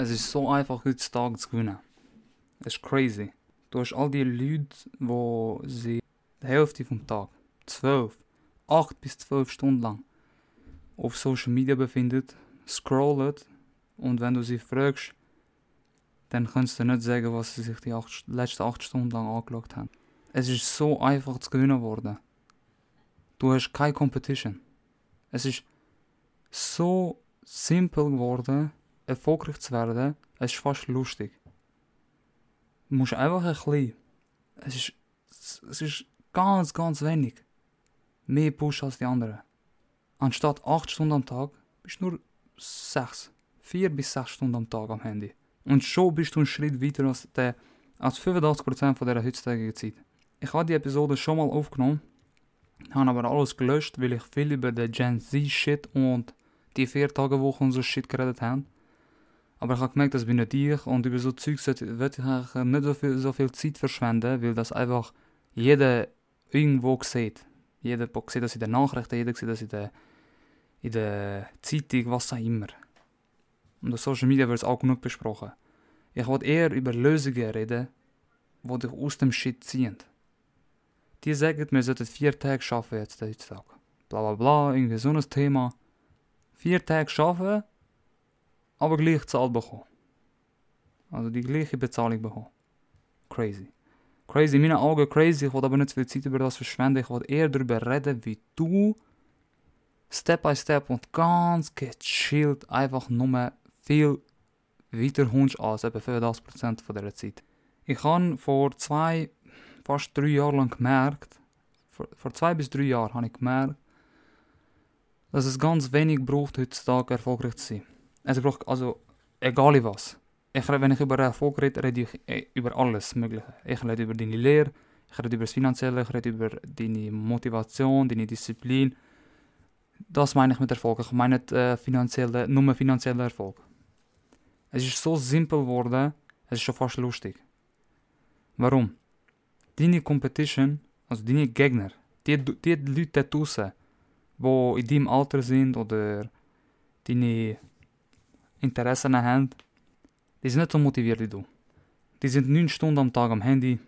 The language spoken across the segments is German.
Es ist so einfach, heutzutage zu gewinnen. Es ist crazy. Du hast all die Leute, wo sie die Hälfte vom Tag, 12, 8 bis 12 Stunden lang, auf Social Media befinden, scrollen und wenn du sie fragst, dann kannst du nicht sagen, was sie sich die acht, letzten 8 Stunden lang angeschaut haben. Es ist so einfach zu gewinnen worden. Du hast keine Competition. Es ist so simpel geworden, erfolgreich zu werden, es ist fast lustig. Du musst einfach ein bisschen. Es ist, es ist ganz, ganz wenig. Mehr Push als die anderen. Anstatt 8 Stunden am Tag, bist du nur 6, 4 bis 6 Stunden am Tag am Handy. Und schon bist du einen Schritt weiter als, der, als 85% von dieser heutzutage Zeit. Ich habe die Episode schon mal aufgenommen, habe aber alles gelöscht, weil ich viel über den Gen Z-Shit und die 4-Tage-Woche und so Shit geredet habe. Aber ich habe gemerkt, das bin nicht ich und über so Zeug würde ich eigentlich nicht so viel, so viel Zeit verschwenden, weil das einfach jeder irgendwo sieht. Jeder sieht das in den Nachrichten, jeder sieht das in der, in der Zeitung, was auch immer. Und auf Social Media wird es auch genug besprochen. Ich wollte eher über Lösungen reden, die dich aus dem Shit ziehen. Die sagen, wir sollten vier Tage arbeiten jetzt heutzutage. Bla bla bla, irgendwie so ein Thema. Vier Tage arbeiten aber gleich Zahl bekommen. Also die gleiche Bezahlung bekommen. Crazy. Crazy, in meinen Augen crazy. Ich wollte aber nicht viel Zeit über das verschwenden. Ich wollte eher darüber reden, wie du Step by Step und ganz gechillt einfach nur viel weiter kommst als etwa 85% von dieser Zeit. Ich habe vor zwei, fast drei Jahren lang gemerkt, vor, vor zwei bis drei Jahren habe ich gemerkt, dass es ganz wenig braucht, heutzutage erfolgreich zu sein. Es braucht also, egal was. Ich, wenn ich über Erfolg rede, rede ich eh, über alles Mögliche. Ich rede über deine Lehre, ich rede über das Finanzielle, ich rede über deine Motivation, deine Disziplin. Das meine ich mit Erfolg. Ich meine nicht äh, finanzielle, nur finanzieller Erfolg. Es ist so simpel geworden, es ist schon fast lustig. Warum? Deine Competition, also deine Gegner, die, die Leute da draussen, die in deinem Alter sind oder deine Interessen haben, die sind nicht so motiviert wie du. Die sind 9 Stunden am Tag am Handy.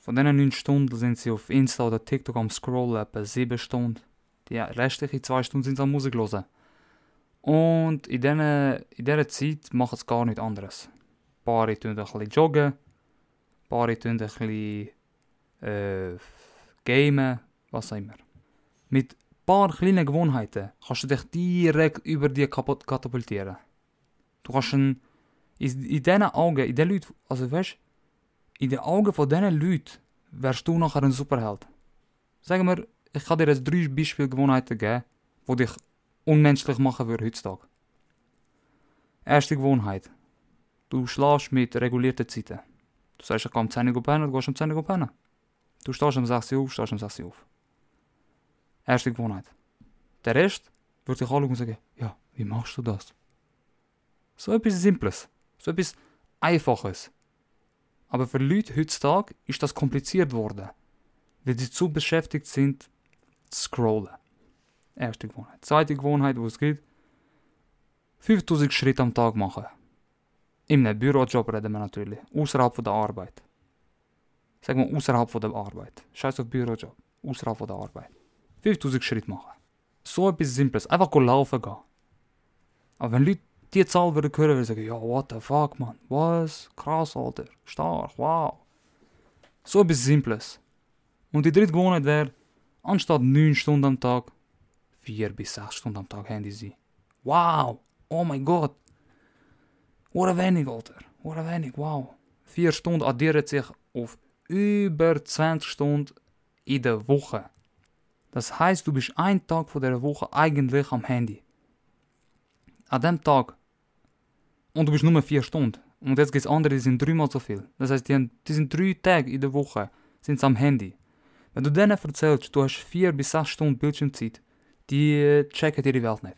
Von diesen 9 Stunden sind sie auf Insta oder TikTok am Scrollen, etwa 7 Stunden. Die restlichen 2 Stunden sind sie am Musik hören. Und in dieser, in dieser Zeit machen sie gar nichts anderes. Ein paar tun ein bisschen joggen, ein paar tun ein bisschen äh, gamen, was auch immer. Mit paar kleine Gewohnheiten kannst du dich direkt über die kaputt katapultieren. Du kannst in, in diesen Augen, in den Leuten, also weißt in den Augen von diesen Leuten wärst du nachher ein Superheld. Sagen wir, ich kann dir jetzt drei Beispielgewohnheiten geben, die dich unmenschlich machen würden heutzutage. Erste Gewohnheit. Du schläfst mit regulierten Zeiten. Du sagst, ich gehe um 10 Uhr pennen, du gehst um 10 Uhr pennen. Du stehst um 6 Uhr auf, stehst um 6 Uhr auf. Erste Gewohnheit. Der Rest würde sich anschauen und sagen, ja, wie machst du das? So etwas Simples, so etwas Einfaches. Aber für Leute heutzutage ist das kompliziert worden, weil sie zu beschäftigt sind, zu scrollen. Erste Gewohnheit. Zweite Gewohnheit, wo es geht, 5000 Schritte am Tag machen. Einem Bürojob reden wir natürlich, außerhalb der Arbeit. Sagen wir außerhalb der Arbeit. Scheiß auf Bürojob, außerhalb der Arbeit. 5000 Schritte machen. So etwas Simples. Einfach laufen gehen. Aber wenn Leute die Zahl würden hören, würden sagen, ja, what the fuck, man. Was? Krass, Alter. Stark, wow. So etwas Simples. Und die dritte Gewohnheit wäre, anstatt 9 Stunden am Tag, 4 bis 6 Stunden am Tag Handy sein. Wow. Oh mein Gott. Oder wenig, Alter. Oder wenig, wow. 4 Stunden addieren sich auf über 20 Stunden in der Woche. Das heißt, du bist einen Tag von der Woche eigentlich am Handy. An dem Tag. Und du bist nur vier Stunden. Und jetzt gibt es andere, die sind dreimal so viel. Das heißt, die, die sind drei Tage in der Woche sind am Handy. Wenn du denen erzählst, du hast vier bis sechs Stunden Bildschirmzeit, die äh, checken ihre Welt nicht.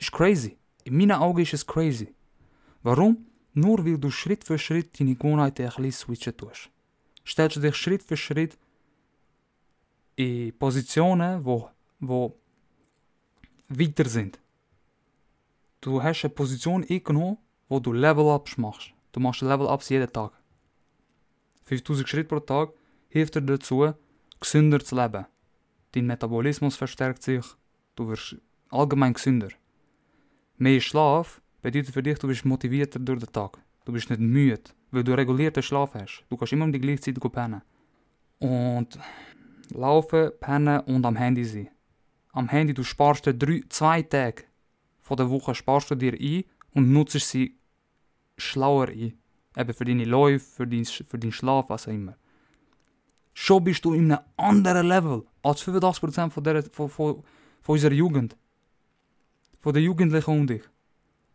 Ist crazy. In meinen Augen ist es crazy. Warum? Nur weil du Schritt für Schritt deine Gewohnheiten ein bisschen switchen tust. Stellst du dich Schritt für Schritt in Positionen, wo, wo weiter sind. Du hast eine Position eingenommen, wo du Level-Ups machst. Du machst Level-Ups jeden Tag. 5000 Schritte pro Tag hilft dir dazu, gesünder zu leben. Dein Metabolismus verstärkt sich, du wirst allgemein gesünder. Mehr Schlaf bedeutet für dich, du bist motivierter durch den Tag. Du bist nicht müde, weil du regulierten Schlaf hast. Du kannst immer um die gleiche Zeit pennen. Und laufen, pennen und am Handy sein. Am Handy, du sparst dir drei, zwei Tage von der Woche sparst du dir ein und nutzt sie schlauer ein. Eben für deine Läufe, für, dein, für deinen Schlaf, was auch immer. Schon bist du in einem anderen Level als 85% von, der, von, von, von unserer Jugend. Von der Jugendlichen um dich.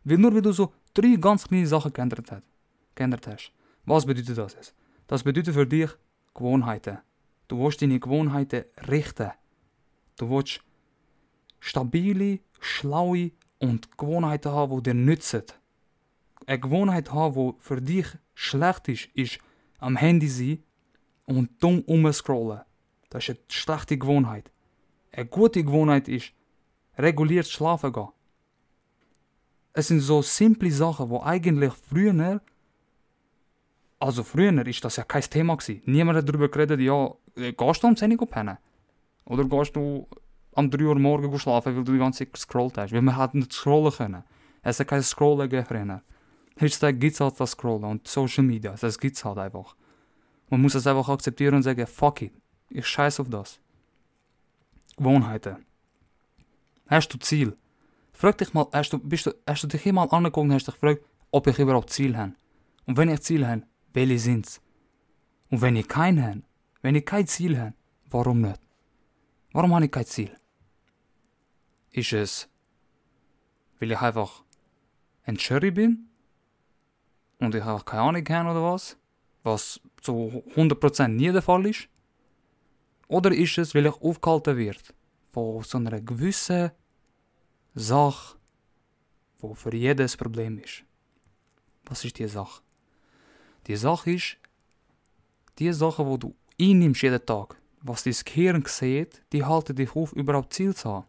Weil nur weil du so drei ganz kleine Sachen geändert, hat, geändert hast. Was bedeutet das jetzt? Das bedeutet für dich Gewohnheiten. Du willst deine Gewohnheiten richten. Du willst stabile, schlaue und Gewohnheiten haben, die dir nützen. Eine Gewohnheit haben, die für dich schlecht ist, ist am Handy sein und dumm umscrollen. Das ist eine schlechte Gewohnheit. Eine gute Gewohnheit ist, reguliert schlafen gehen. Es sind so simple Sachen, wo eigentlich früher, also früher ist das ja kein Thema gewesen. Niemand hat darüber geredet, ja, gehst du um 10 Uhr pennen? Oder gehst du am 3 Uhr morgen schlafen, weil du die ganze Zeit gescrollt hast? Weil wir hatten nicht scrollen können. Es hat kein Scrollen gegeben. Heutzutage gibt es halt das Scrollen und Social Media, das gibt es halt einfach. Man muss es einfach akzeptieren und sagen, fuck it, ich scheiß auf das. Gewohnheiten. Hast du Ziel? Frag dich mal, hast du, bist du, hast du dich jemand angeguckt und hast dich gefragt, ob ich überhaupt Ziel habe? Und wenn ich Ziel habe, welche sind's? Und wenn ich kein habe, wenn ich kein Ziel habe, warum nicht? Warum habe ich kein Ziel? Ist es, weil ich einfach ein Cherry bin? Und ich einfach keine Ahnung habe oder was? Was zu 100% nie der Fall ist? Oder ist es, weil ich aufgehalten wird von so einer gewissen Sache, wo für jedes Problem ist? Was ist die Sache? Die Sache ist, die Sache, wo du einnimmst jeden Tag, was dein Gehirn sieht, die halten dich auf, überhaupt Ziel zu haben.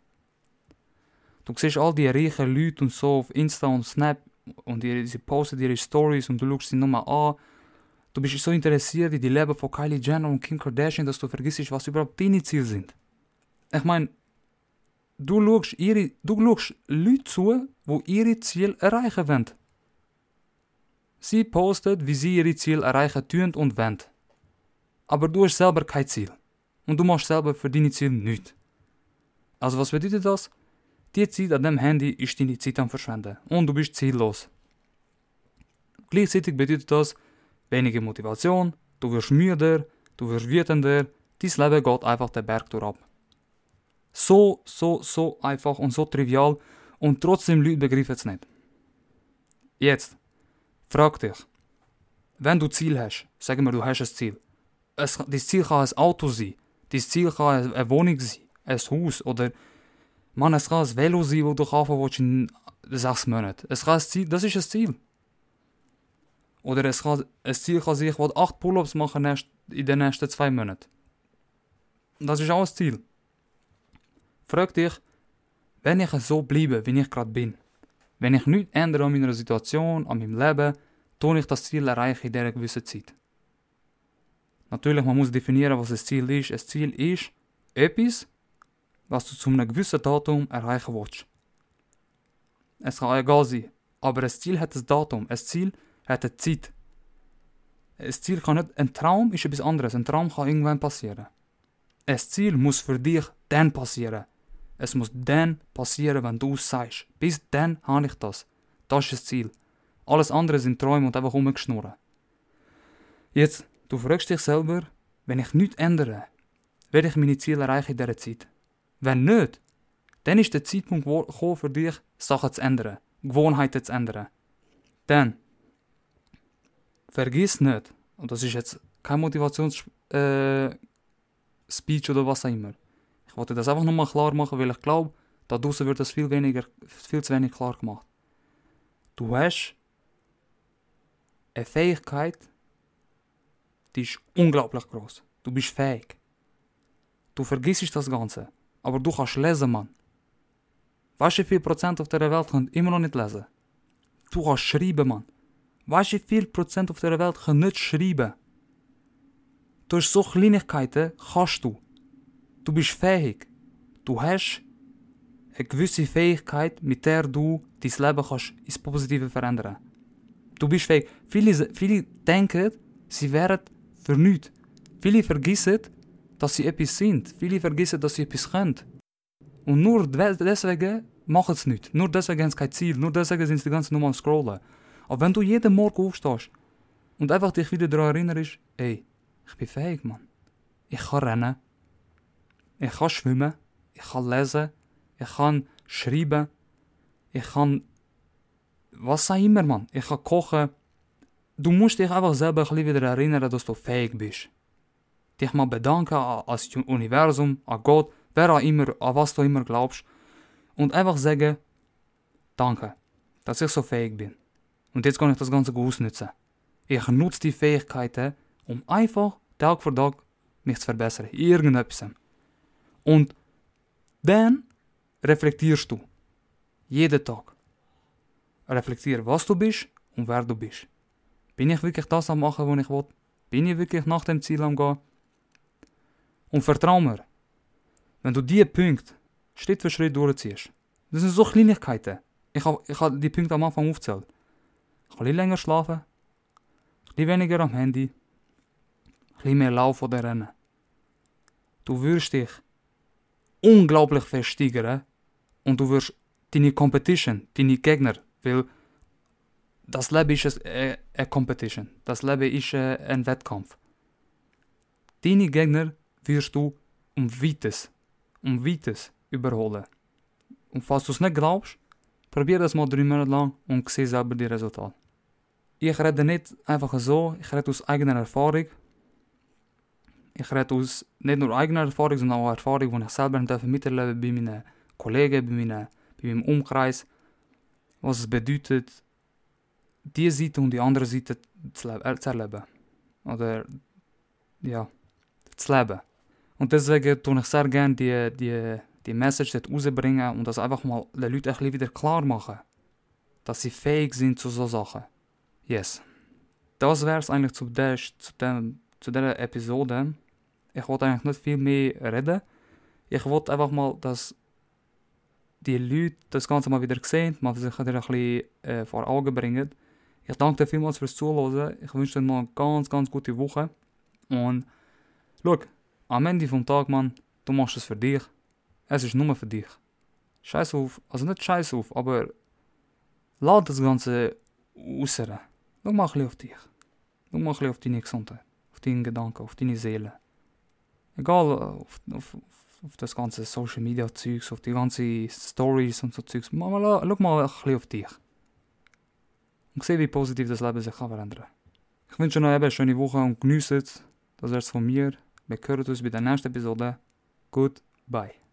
Du siehst all die reichen Leute und so auf Insta und Snap und die, sie posten ihre Stories und du schaust sie nur an. Du bist so interessiert in die Leben von Kylie Jenner und Kim Kardashian, dass du vergisst, was überhaupt deine Ziele sind. Ich meine, du schaust, ihre, du schaust Leute zu, die ihre Ziele erreichen wollen. Sie posten, wie sie ihre Ziele erreichen tun und wollen. Aber du hast selber kein Ziel. Und du machst selber für deine Ziele nichts. Also was bedeutet das? Die Zeit an dem Handy ist deine Zeit am Verschwenden. Und du bist ziellos. Gleichzeitig bedeutet das weniger Motivation, du wirst müder, du wirst wütender, dein Leben geht einfach den Berg ab. So, so, so einfach und so trivial und trotzdem Leute begreifen es nicht. Jetzt, frag dich, wenn du Ziel hast, sagen wir, du hast ein Ziel. Es, dein Ziel kann ein Auto sein, dein Ziel kann eine Wohnung sein, ein Haus oder man, es kann ein Velo sein, das du kaufen willst in sechs Monaten. Es kann ein Ziel, das ist ein Ziel. Oder es kann, ein Ziel kann sein, ich will acht Pull-ups machen in den nächsten zwei Monaten. Das ist auch ein Ziel. Frag dich, wenn ich so bleibe, wie ich gerade bin, wenn ich nichts ändere an meiner Situation, an meinem Leben, tue ich das Ziel erreichen in dieser gewissen Zeit. Natürlich, man muss definieren, was ein Ziel ist. Ein Ziel ist etwas, was du zu einem gewissen Datum erreichen willst. Es kann egal sein, aber ein Ziel hat ein Datum, ein Ziel hat eine Zeit. Ein Ziel kann nicht, ein Traum ist etwas anderes, ein Traum kann irgendwann passieren. Ein Ziel muss für dich dann passieren. Es muss dann passieren, wenn du es sagst. Bis dann habe ich das. Das ist das Ziel. Alles andere sind Träume und einfach rumgeschnurren. Jetzt, du fragst dich selber, wenn ich nichts ändere, werde ich meine Ziele erreichen in dieser Zeit. Wenn nicht, dann ist der Zeitpunkt gekommen für dich, Sachen zu ändern, Gewohnheiten zu ändern. Dann, vergiss nicht, und das ist jetzt kein Motivations äh, oder was auch immer. Ich wollte das einfach nochmal klar machen, weil ich glaube, da draußen wird das viel weniger, viel zu wenig klar gemacht. Du hast eine Fähigkeit, die ist unglaublich groß. Du bist fähig. Du vergisst das Ganze. Aber du kannst lesen, Mann. Weißt du, wie viel Prozent auf der Welt können immer noch nicht lesen? du kannst schreiben, Mann. Weißt du, wie viel Prozent auf der Welt kann nicht schreiben? Durch so Kleinigkeiten kannst du. Du bist fähig. Du hast eine gewisse Fähigkeit, mit der du dein Leben kannst ins Positive verändern. Du bist fähig. Viele, viele denken, sie wären für nichts. Viele vergessen, dass sie etwas sind. Viele vergessen, dass sie etwas können. Und nur deswegen machen sie nichts. Nur deswegen haben sie kein Ziel. Nur deswegen sind sie die ganze nur am Scrollen. Aber wenn du jeden Morgen aufstehst und einfach dich wieder daran erinnerst, ey, ich bin fähig, Mann. Ich kann rennen. Ich kann schwimmen. Ich kann lesen. Ich kann schreiben. Ich kann. Was auch immer, Mann. Ich kann kochen. Du musst dich einfach selber wieder erinnern, dass du fähig bist. Dich mal bedanken an das Universum, an Gott, wer auch immer, an was du immer glaubst. Und einfach sagen, danke, dass ich so fähig bin. Und jetzt kann ich das Ganze ausnutzen. Ich nutze die Fähigkeiten, um einfach Tag für Tag mich zu verbessern. Irgendetwas. Und dann reflektierst du. Jeden Tag. Reflektier, was du bist und wer du bist. Bin ich wirklich das am machen, was ich will? Bin ich wirklich nach dem Ziel am gehen? Und vertrau mir, wenn du diese Punkte Schritt für Schritt durchziehst, das sind so Kleinigkeiten. Ich habe ich hab die Punkte am Anfang aufgezählt. Ich kann länger schlafen, ein weniger am Handy, ein mehr laufen oder rennen. Du wirst dich unglaublich versteigern und du wirst deine Competition, deine Gegner, weil das Leben ist eine, eine Competition, das Leben ist ein Wettkampf. Deine Gegner wirst du um weites, um weites überholen. Und falls du es nicht glaubst, probier das mal drei Monate lang und sieh selber die Resultate. Ich rede nicht einfach so, ich rede aus eigener Erfahrung. Ich rede aus nicht nur eigener Erfahrung, sondern auch Erfahrung, die ich selber miterleben bei meinen Kollegen, bei, meinen, bei meinem Umkreis. Was es bedeutet, die Seite und die andere Seite zu, äh, zu erleben. Oder, ja, zu leben. Und deswegen tue ich sehr gerne die, die, die Message dort rausbringen und das einfach mal den Leuten ein wieder klar machen. Dass sie fähig sind zu so Sachen. Yes. Das wäre es eigentlich zu, der, zu, dem, zu dieser Episode. Ich wollte eigentlich nicht viel mehr reden. Ich wollte einfach mal, dass die Leute das Ganze mal wieder sehen, mal sich wieder ein bisschen äh, vor Augen bringen. Ich danke dir vielmals fürs Zuhören. Ich wünsche dir noch eine ganz, ganz gute Woche. Und schau, am Ende vom Tag, Mann, du machst es für dich. Es ist nur für dich. Scheiß auf, also nicht scheiß auf, aber lad das Ganze äußern. Schau mal ein bisschen auf dich. Schau mal ein bisschen auf deine Gesundheit, auf deine Gedanken, auf deine Seele. Egal auf, auf, auf das ganze Social Media Zeugs, auf die ganzen Stories und so Zeugs. Schau mal ein bisschen auf dich. Und sehe, wie positiv das Leben sich kann verändern Ich wünsche euch eine schöne Woche und genießt es. Das wär's von mir. Wir hören uns bei der nächsten Episode. Goodbye.